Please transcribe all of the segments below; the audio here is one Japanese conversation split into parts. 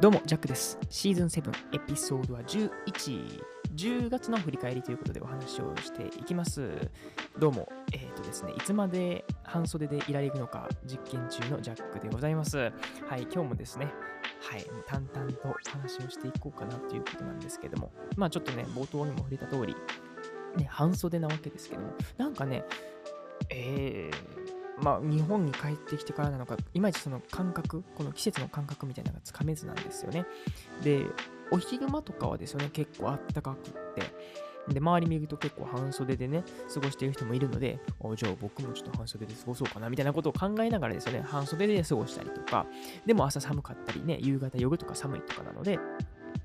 どうも、ジャックです。シーズン7、エピソードは11。10月の振り返りということでお話をしていきます。どうも、えっ、とですね、いつまで半袖でいられるのか実験中のジャックでございます。はい、今日もですね、はい、淡々と話をしていこうかなということなんですけども、まあちょっとね、冒頭にも触れた通り、ね、半袖なわけですけども、なんかね、えー、まあ、日本に帰ってきてからなのか、いまいちその感覚、この季節の感覚みたいなのがつかめずなんですよね。で、お昼間とかはですよね、結構あったかくって、で、周り見ると結構半袖でね、過ごしている人もいるので、あじゃあ僕もちょっと半袖で過ごそうかなみたいなことを考えながらですよね、半袖で過ごしたりとか、でも朝寒かったりね、夕方、夜とか寒いとかなので、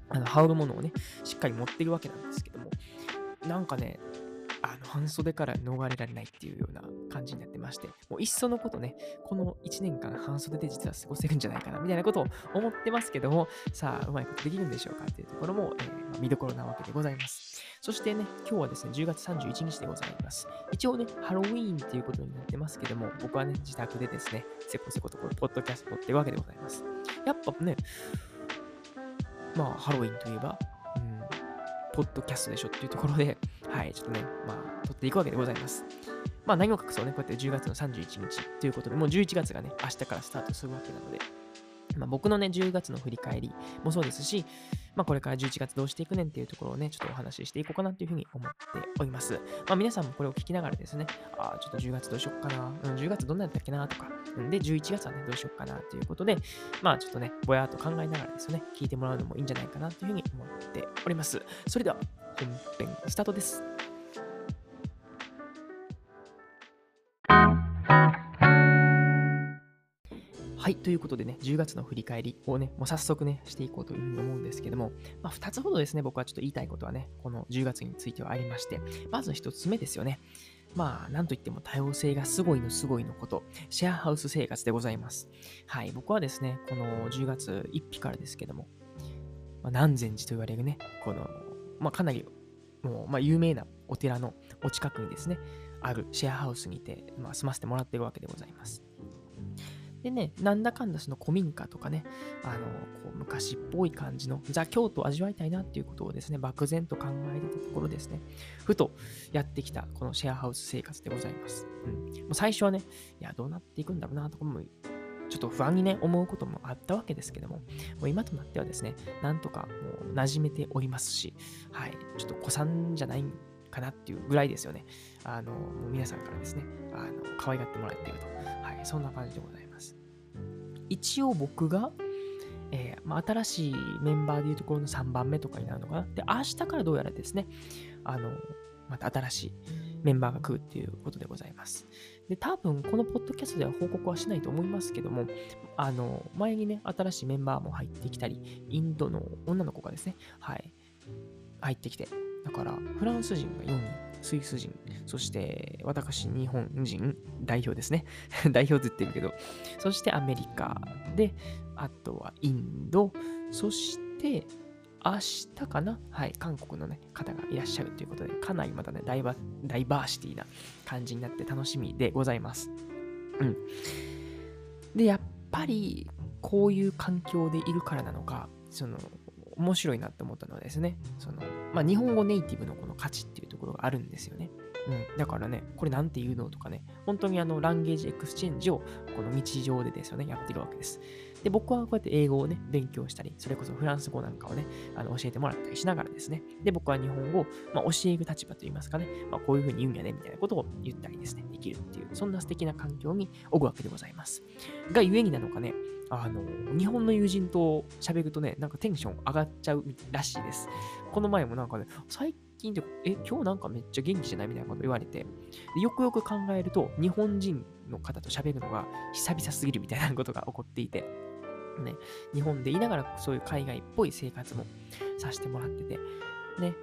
あの羽織るものをね、しっかり持ってるわけなんですけども、なんかね、半袖から逃れられないっていうような感じになってまして、もういっそのことね、この1年間半袖で実は過ごせるんじゃないかなみたいなことを思ってますけども、さあ、うまいことできるんでしょうかっていうところも、えーまあ見どころなわけでございます。そしてね、今日はですね、10月31日でございます。一応ね、ハロウィーンっていうことになってますけども、僕はね、自宅でですね、せこせことこれ、ポッドキャストってるわけでございます。やっぱね、まあ、ハロウィンといえば、ポッドキャストでしょっていうところで、はい、ちょっとね、まあ、撮っていくわけでございます。まあ、何を隠そうね、こうやって10月の31日ということで、もう11月がね、明日からスタートするわけなので、まあ、僕のね、10月の振り返りもそうですし、まあ、これから11月どうしていくねんっていうところをね、ちょっとお話ししていこうかなっていうふうに思っております。まあ、皆さんもこれを聞きながらですね、ああ、ちょっと10月どうしよっかな、うん、10月どんなやったっけなとか、で、11月はね、どうしよっかなということで、まあ、ちょっとね、ぼやっと考えながらですね、聞いてもらうのもいいんじゃないかなというふうに思っております。それでは、本編スタートです。はい、ということでね、10月の振り返りをね、もう早速ね、していこうというふうに思うんですけども、まあ、2つほどですね、僕はちょっと言いたいことはね、この10月についてはありまして、まず1つ目ですよね。まあ、なんといっても多様性がすごいのすごいのこと、シェアハウス生活でございます。はい、僕はですね、この10月1日からですけども、まあ、南禅寺と言われるね、この、まあ、かなり、もう、まあ、有名なお寺のお近くにですね、あるシェアハウスにて、まあ、住ませてもらってるわけでございます。でね、なんだかんだその古民家とかね、あの、こう昔っぽい感じのザ・京都を味わいたいなっていうことをですね、漠然と考えてたところですね、ふとやってきたこのシェアハウス生活でございます。うん。もう最初はね、いや、どうなっていくんだろうなとかも、ちょっと不安にね、思うこともあったわけですけども、もう今となってはですね、なんとかもう馴染めておりますし、はい、ちょっと子さんじゃないかなっていうぐらいですよね。あの、もう皆さんからですね、あの、可愛がってもらえていると。はい、そんな感じでございます。一応僕が、えーまあ、新しいメンバーでいうところの3番目とかになるのかな。で、明日からどうやらですね、あの、また新しいメンバーが来るっていうことでございます。で、多分このポッドキャストでは報告はしないと思いますけども、あの、前にね、新しいメンバーも入ってきたり、インドの女の子がですね、はい、入ってきて、だから、フランス人が4人、スイス人、そして私、日本人、代表ですね。代表ずってるけど、そしてアメリカで、あとはインド、そして明日かな？はい、韓国のね、方がいらっしゃるということで、かなりまたね、ダイバダイバーシティな感じになって楽しみでございます。うん。で、やっぱり、こういう環境でいるからなのか、その、面白いなって思ったのはですね、その、まあ、日本語ネイティブのこの価値っていうところがあるんですよね。うん、だからね、これなんて言うのとかね、本当にあの、 language exchange をこの日常でですよね、やってるわけです。で、僕はこうやって英語をね、勉強したり、それこそフランス語なんかをね、あの教えてもらったりしながらですね、で、僕は日本語を、まあ、教える立場といいますかね、まあ、こういうふうに言うんやね、みたいなことを言ったりですね、できるっていう、そんな素敵な環境におるわけでございます。がゆえになのかね、あの、日本の友人と喋るとね、なんかテンション上がっちゃうらしいです。この前もなんかね、最近で、え、今日なんかめっちゃ元気じゃないみたいなこと言われて、よくよく考えると、日本人の方と喋るのが久々すぎるみたいなことが起こっていて、ね、日本でいながらそういう海外っぽい生活もさせてもらってて、ね、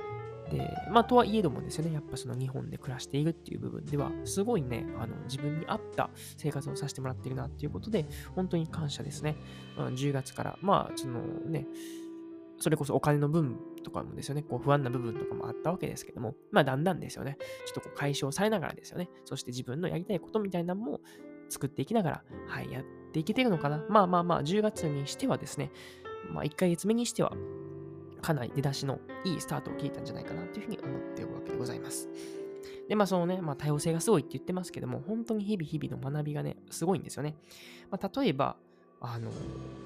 で、まあ、とはいえどもですよね、やっぱその日本で暮らしているっていう部分では、すごいね、あの自分に合った生活をさせてもらっているなっていうことで、本当に感謝ですね。うん、10月から、まあ、そのね、それこそお金の分とかもですよね、こう不安な部分とかもあったわけですけども、まあだんだんですよね、ちょっとこう解消されながらですよね、そして自分のやりたいことみたいなのも作っていきながら、はい、やっていけてるのかな。まあまあまあ、10月にしてはですね、まあ、1ヶ月目にしては、かなり出だしのいいスタートを切れたんじゃないかなというふうに思っておるわけでございます。で、まあそのね、まあ多様性がすごいって言ってますけども、本当に日々日々の学びがね、すごいんですよね。まあ例えば、あの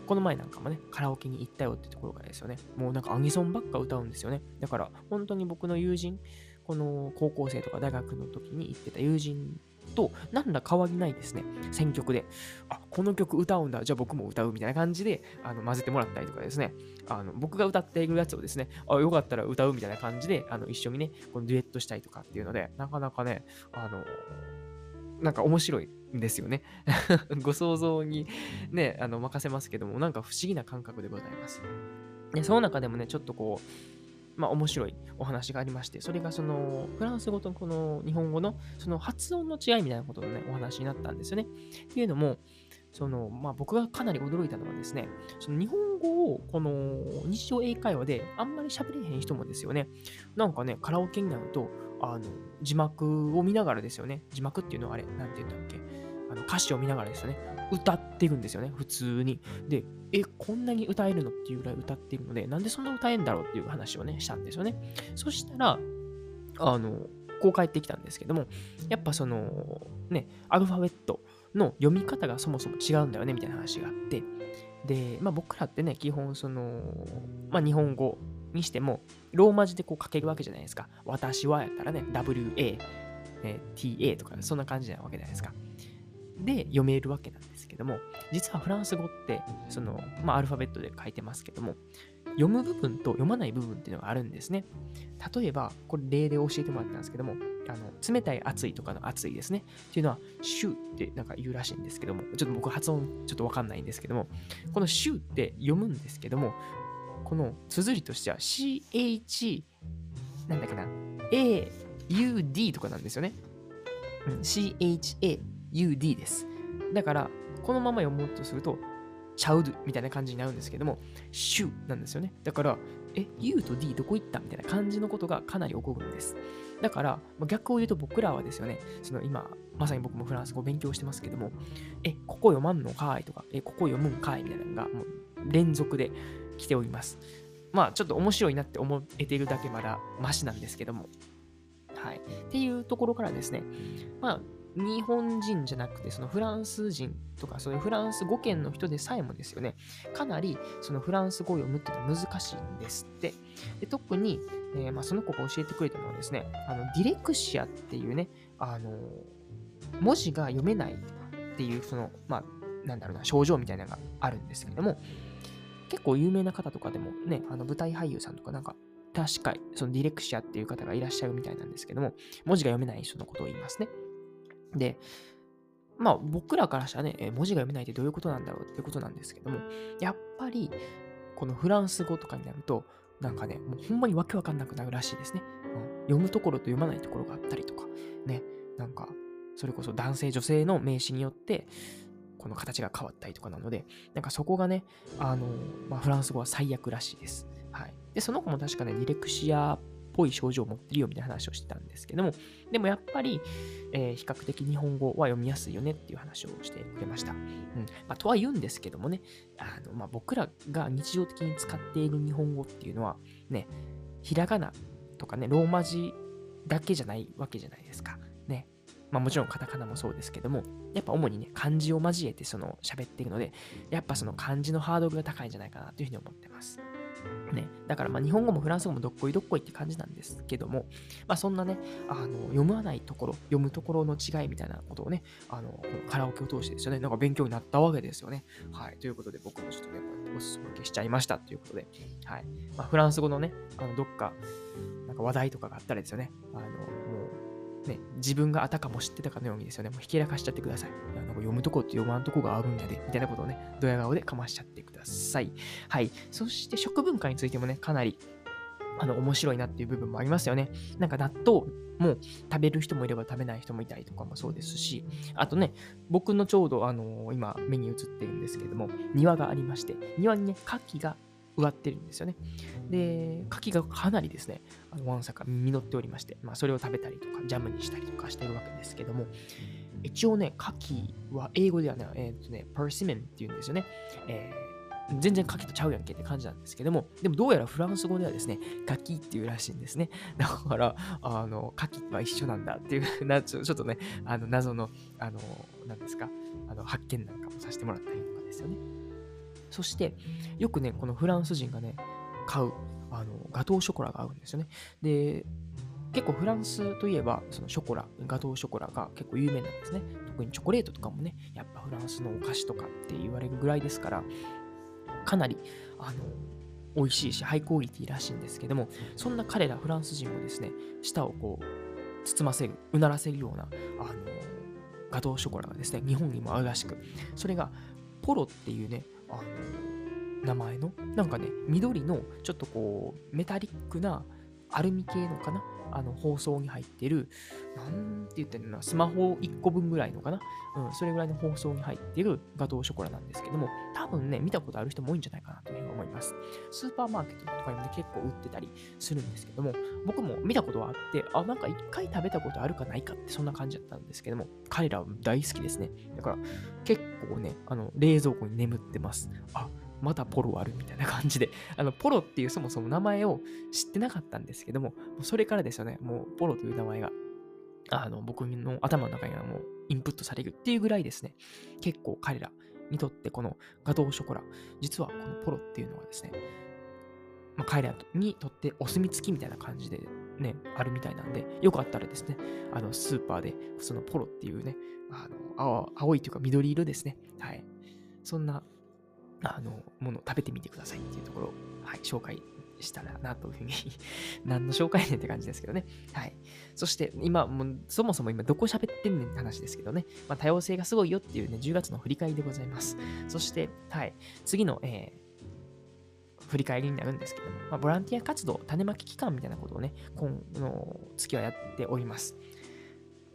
この前なんかもね、カラオケに行ったよってところからですよね。もうなんかアニソンばっか歌うんですよね。だから、本当に僕の友人、この高校生とか大学の時に行ってた友人と何ら変わりないですね。選曲で。あ、この曲歌うんだ。じゃあ僕も歌うみたいな感じであの混ぜてもらったりとかですね。あの僕が歌っているやつをですね、あ、よかったら歌うみたいな感じであの一緒にね、このデュエットしたりとかっていうので、なかなかね、あの、なんか面白いんですよね。ご想像にね、あの任せますけども、なんか不思議な感覚でございます。で、その中でもね、ちょっとこう、まあ、面白いお話がありまして、それがそのフランス語とこの日本語のその発音の違いみたいなことのね、お話になったんですよね。っていうのも、そのまあ、僕がかなり驚いたのはですね、その日本語をこの日常英会話であんまり喋れへん人もですよね、なんかね、カラオケになると、あの字幕を見ながらですよね、字幕っていうのはあれ、なんて言ったっけ、あの歌詞を見ながらですよね、歌ってるんですよね、普通に。で、え、こんなに歌えるのっていうぐらい歌っているので、なんでそんな歌えんだろうっていう話をね、したんですよね。そしたら、あの、こう帰ってきたんですけども、やっぱその、ね、アルファベットの読み方がそもそも違うんだよね、みたいな話があって、で、まあ僕らってね、基本その、まあ日本語にしても、ローマ字でこう書けるわけじゃないですか。私はやったらね、WA、ね、TA とか、そんな感じなわけじゃないですか。で読めるわけなんですけども、実はフランス語って、その、まあ、アルファベットで書いてますけども、読む部分と読まない部分っていうのがあるんですね。例えば、これ例で教えてもらったんですけども、あの冷たい熱いとかの熱いですね。っていうのは、シューってなんか言うらしいんですけども、ちょっと僕発音ちょっとわかんないんですけども、このシューって読むんですけども、この綴りとしては CH、なんだっけな、AUD とかなんですよね。うん、CHA UD です。だから、このまま読もうとすると、チャウドみたいな感じになるんですけども、シュなんですよね。だから、え、U と D どこ行ったみたいな感じのことがかなり起こるんです。だから、逆を言うと僕らはですよね、その今、まさに僕もフランス語勉強してますけども、え、ここ読まんのかいとか、え、ここ読むんかいみたいなのが、もう連続で来ております。まあ、ちょっと面白いなって思えているだけまだマシなんですけども。はい。っていうところからですね、まあ、日本人じゃなくて、そのフランス人とか、そういうフランス語圏の人でさえもですよね、かなりそのフランス語を読むっていうのは難しいんですって。で特に、えー、まあ、その子が教えてくれたのはですね、あのディレクシアっていうね、あの文字が読めないっていう、その、まあ、なんだろうな、症状みたいなのがあるんですけども、結構有名な方とかでもね、あの舞台俳優さんとかなんか確かそのディレクシアっていう方がいらっしゃるみたいなんですけども、文字が読めない人のことを言いますね。で、まあ僕らからしたらね、文字が読めないってどういうことなんだろうってことなんですけども、やっぱりこのフランス語とかになると、なんかね、もうほんまにわけわかんなくなるらしいですね。うん、読むところと読まないところがあったりとか、ね、なんか、それこそ男性、女性の名詞によって、この形が変わったりとかなので、なんかそこがね、あの、まあ、フランス語は最悪らしいです。はい。で、その子も確かね、ディレクシアぽい症状を持ってるよみたいな話をしてたんですけども、でもやっぱり、えー、比較的日本語は読みやすいよねっていう話をしてくれました。うんまあ、とは言うんですけどもね、あのまあ、僕らが日常的に使っている日本語っていうのは、ね、ひらがなとかね、ローマ字だけじゃないわけじゃないですか。ね。まあもちろんカタカナもそうですけども、やっぱ主にね、漢字を交えてその喋っているので、やっぱその漢字のハードルが高いんじゃないかなというふうに思ってます。ね、だからま日本語もフランス語もどっこいどっこいって感じなんですけども、まあ、そんなね、あの読まないところ、読むところの違いみたいなことをね、あのカラオケを通してですよね、なんか勉強になったわけですよね。はい。ということで僕もちょっとね、こうやっておすすめしちゃいましたということで、はい。まあ、フランス語のね、あのどっか、なんか話題とかがあったらですよね、あのもうね、自分があたかも知ってたかのようにですよね、もうひけらかしちゃってください。なんか読むとこって読まんとこがあるんやで、みたいなことをね、ドヤ顔でかましちゃっていください。はい。そして食文化についてもね、かなりあの面白いなっていう部分もありますよね。なんか納豆も食べる人もいれば食べない人もいたりとかもそうですし、あとね、僕のちょうどあの今目に映ってるんですけども、庭がありまして、庭にね、牡蠣が植わってるんですよね。で、牡蠣がかなりですね、あのわんさか実っておりまして、まあ、それを食べたりとか、ジャムにしたりとかしてるわけですけども、一応ね、牡蠣は英語ではね、えー、っとね、persimmon っていうんですよね。えー全然柿とちゃうやんけって感じなんですけども、でもどうやらフランス語ではですね、柿っていうらしいんですね。だから、あの、柿は一緒なんだっていうなちょ、ちょっとね、あの、謎の、あの、何ですか、あの、発見なんかもさせてもらったりとかですよね。そして、よくね、このフランス人がね、買う、あの、ガトーショコラが合うんですよね。で、結構フランスといえば、そのショコラ、ガトーショコラが結構有名なんですね。特にチョコレートとかもね、やっぱフランスのお菓子とかって言われるぐらいですから、かなり、あの、美味しいし、ハイクオリティらしいんですけども、そんな彼らフランス人もですね、舌をこう、包ませる、うならせるような、あの、ガトーショコラがですね、日本にも合うらしく、それが、ポロっていうね、あの、名前の、なんかね、緑の、ちょっとこう、メタリックな、アルミ系のかなあの放送に入ってる、なんて言ってんの、スマホ1個分ぐらいのかなうん、それぐらいの放送に入ってるガトーショコラなんですけども、多分ね、見たことある人も多いんじゃないかなというふうに思います。スーパーマーケットとかにもね、結構売ってたりするんですけども、僕も見たことはあって、あ、なんか一回食べたことあるかないかってそんな感じだったんですけども、彼らは大好きですね。だから、結構ね、あの、冷蔵庫に眠ってます。あ、またポロあるみたいな感じで、あの、ポロっていうそもそも名前を知ってなかったんですけども、それからですよね、もうポロという名前が、あの、僕の頭の中にはもうインプットされるっていうぐらいですね、結構彼らにとってこのガトーショコラ、実はこのポロっていうのはですね、まあ、彼らにとってお墨付きみたいな感じでね、あるみたいなんで、よかったらですね、あの、スーパーで、そのポロっていうね、あの、青いというか緑色ですね。はい。そんなあの、ものを食べてみてくださいっていうところを、はい、紹介したらなというふうに 何の紹介ねって感じですけどね。はい。そして、今、もそもそも今どこ喋ってんねんって話ですけどね。まあ、多様性がすごいよっていうね、10月の振り返りでございます。そして、はい、次の、えー、振り返りになるんですけども、まあ、ボランティア活動、種まき期間みたいなことをね、今の月はやっております。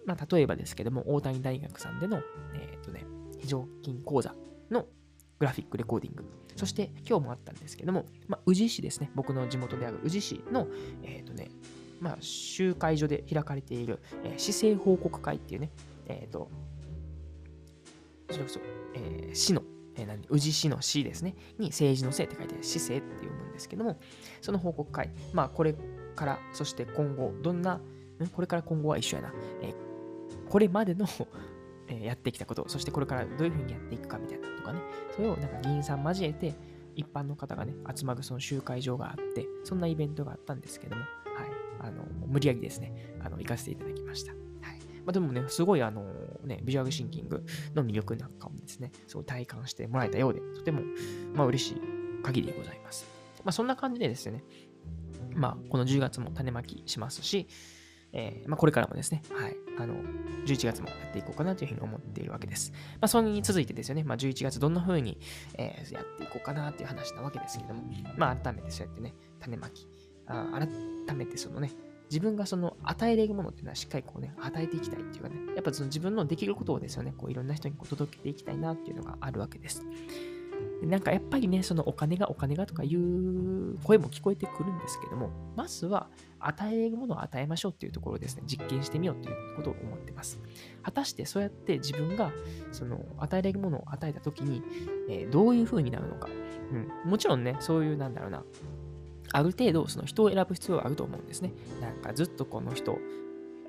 まあ、例えばですけども、大谷大学さんでの、えっ、ー、とね、非常勤講座のグラフィックレコーディング。そして今日もあったんですけども、まあ、宇治市ですね。僕の地元である宇治市の、えっ、ー、とね、まあ、集会所で開かれている、えー、市政報告会っていうね、えっ、ー、と、それこそ、えー、市の、えー、何宇治市の市ですね、に政治のせいって書いて市政って読むんですけども、その報告会、まあ、これから、そして今後、どんな、これから今後は一緒やな、えー、これまでのえやってきたこと、そしてこれからどういうふうにやっていくかみたいなとかね、それをなんか議員さん交えて、一般の方がね、集まるその集会場があって、そんなイベントがあったんですけども、はい、あの、無理やりですね、あの、行かせていただきました。はい。まあ、でもね、すごいあの、ね、ビジュアルシンキングの魅力なんかもですね、すごい体感してもらえたようで、とても、まあ、嬉しい限りでございます。まあ、そんな感じでですね、まあ、この10月も種まきしますし、えー、まあ、これからもですね、はい、あの、11月もやっていこうかなというふうに思っているわけです。まあ、それに続いてですよね、まあ、11月どんな風に、えー、やっていこうかなという話なわけですけども、まあ、改めてそうやってね、種まき、あ改めてそのね、自分がその与えれるものっていうのはしっかりこうね、与えていきたいっていうかね、やっぱその自分のできることをですよね、こういろんな人にこう届けていきたいなっていうのがあるわけです。なんかやっぱりね、そのお金がお金がとかいう声も聞こえてくるんですけども、まずは与えるものを与えましょうっていうところですね、実験してみようということを思ってます。果たしてそうやって自分がその与えれるものを与えたときに、えー、どういう風になるのか、うん。もちろんね、そういうなんだろうな、ある程度その人を選ぶ必要はあると思うんですね。なんかずっとこの人、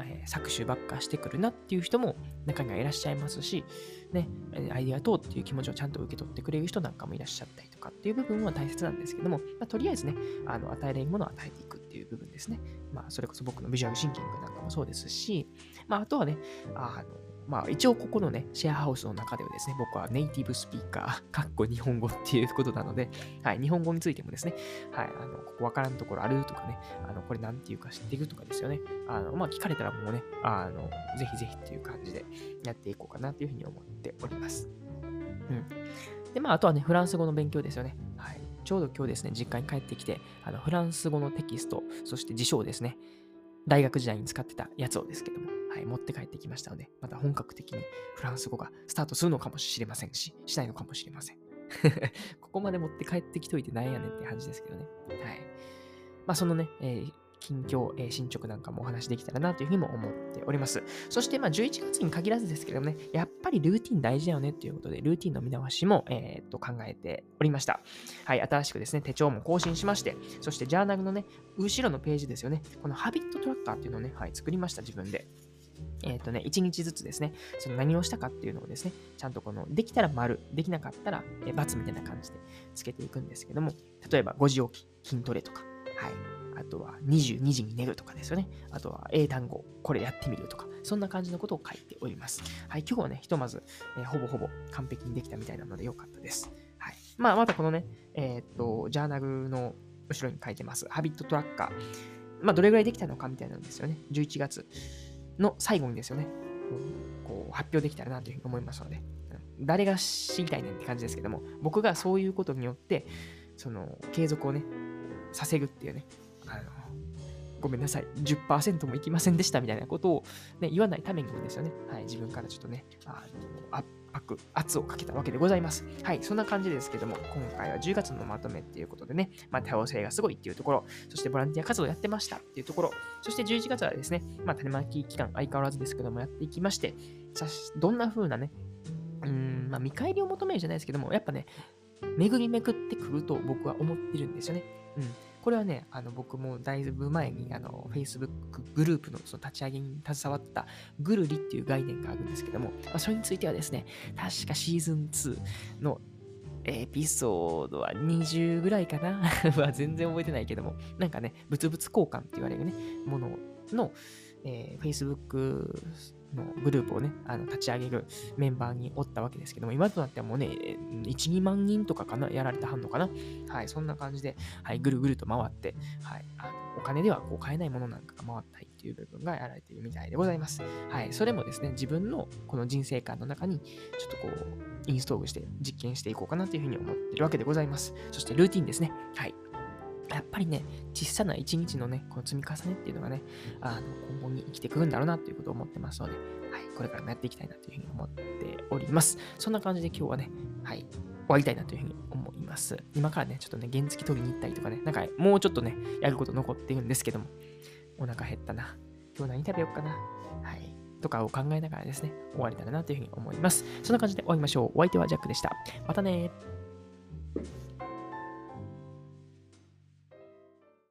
えー、搾取ばっかしてくるなっていう人も中にはいらっしゃいますし、ね、ありがとうっていう気持ちをちゃんと受け取ってくれる人なんかもいらっしゃったりとかっていう部分は大切なんですけども、まあ、とりあえずね、あの与えれるものを与えていくっていう部分ですね。まあ、それこそ僕のビジュアルシンキングなんかもそうですし、まあ、あとはね、あの、まあ一応ここのね、シェアハウスの中ではですね、僕はネイティブスピーカー、かっこ日本語っていうことなので、はい、日本語についてもですね、はい、あの、ここわからんところあるとかね、あの、これなんていうか知ってるとかですよね、あの、まあ聞かれたらもうね、あの、ぜひぜひっていう感じでやっていこうかなというふうに思っております。うん。で、まああとはね、フランス語の勉強ですよね。はい。ちょうど今日ですね、実家に帰ってきて、あのフランス語のテキスト、そして辞書をですね、大学時代に使ってたやつをですけども、い、持って帰ってきましたので、また本格的にフランス語がスタートするのかもしれませんし、しないのかもしれません。ここまで持って帰ってきといてなんやねんって感じですけどね。はい。まあ、そのね、えー、近況、えー、進捗なんかもお話できたらなというふうにも思っております。そして、まあ、11月に限らずですけどもね、やっぱりルーティン大事だよねということで、ルーティンの見直しも、えー、っと考えておりました。はい、新しくですね、手帳も更新しまして、そしてジャーナルのね、後ろのページですよね、このハビットトラッカーっていうのをね、はい、作りました、自分で。えっ、ー、とね、1日ずつですね、その何をしたかっていうのをですね、ちゃんとこの、できたら丸、できなかったら、えー、×みたいな感じでつけていくんですけども、例えば5時起き、筋トレとか、はい。あとは22時に寝るとかですよね。あとは英単語、これやってみるとか、そんな感じのことを書いております。はい。今日はね、ひとまず、えー、ほぼほぼ完璧にできたみたいなのでよかったです。はい。まあ、またこのね、えー、と、ジャーナルの後ろに書いてます。ハビットトラッカー。まあ、どれぐらいできたのかみたいなんですよね。11月。の最後にですよね、うんこう発表できたらなというふうに思いますので、誰が知りたいねんって感じですけども、僕がそういうことによって、その継続をね、させるっていうね、あのごめんなさい、10%もいきませんでしたみたいなことを、ね、言わないためにもですよね、はい、自分からちょっとね、あの圧をかけたわけでございます。はい、そんな感じですけども、今回は10月のまとめっていうことでね、まあ、多様性がすごいっていうところ、そしてボランティア活動やってましたっていうところ、そして11月はですね、まあ、種まき期間相変わらずですけどもやっていきまして、どんな風なね、うん、まあ、見返りを求めるじゃないですけども、やっぱね、巡りめくってくると僕は思ってるんですよね。うん。これはね、あの僕もだいぶ前にあの Facebook グループのその立ち上げに携わったグルリっていう概念があるんですけども、まあ、それについてはですね、確かシーズン2のエピソードは20ぐらいかな は全然覚えてないけども、なんかね、物々交換って言われるね、ものの、えー、Facebook のグループをね、あの立ち上げるメンバーにおったわけですけども、今となってはもうね、1、2万人とかかな、やられたはんのかな。はい、そんな感じで、はい、ぐるぐると回って、はい、あのお金ではこう買えないものなんかが回ったりっていう部分がやられているみたいでございます。はい、それもですね、自分のこの人生観の中に、ちょっとこう、インストールして実験していこうかなというふうに思ってるわけでございます。そしてルーティンですね。はい。やっぱりね、小さな一日のね、この積み重ねっていうのがね、あの今後に生きてくるんだろうなということを思ってますので、はい、これからもやっていきたいなというふうに思っております。そんな感じで今日はね、はい、終わりたいなというふうに思います。今からね、ちょっとね、原付取りに行ったりとかね、なんかもうちょっとね、やること残ってるんですけども、お腹減ったな。今日何食べようかな。はい。とかを考えながらですね、終わりたらなというふうに思います。そんな感じで終わりましょう。お相手はジャックでした。またね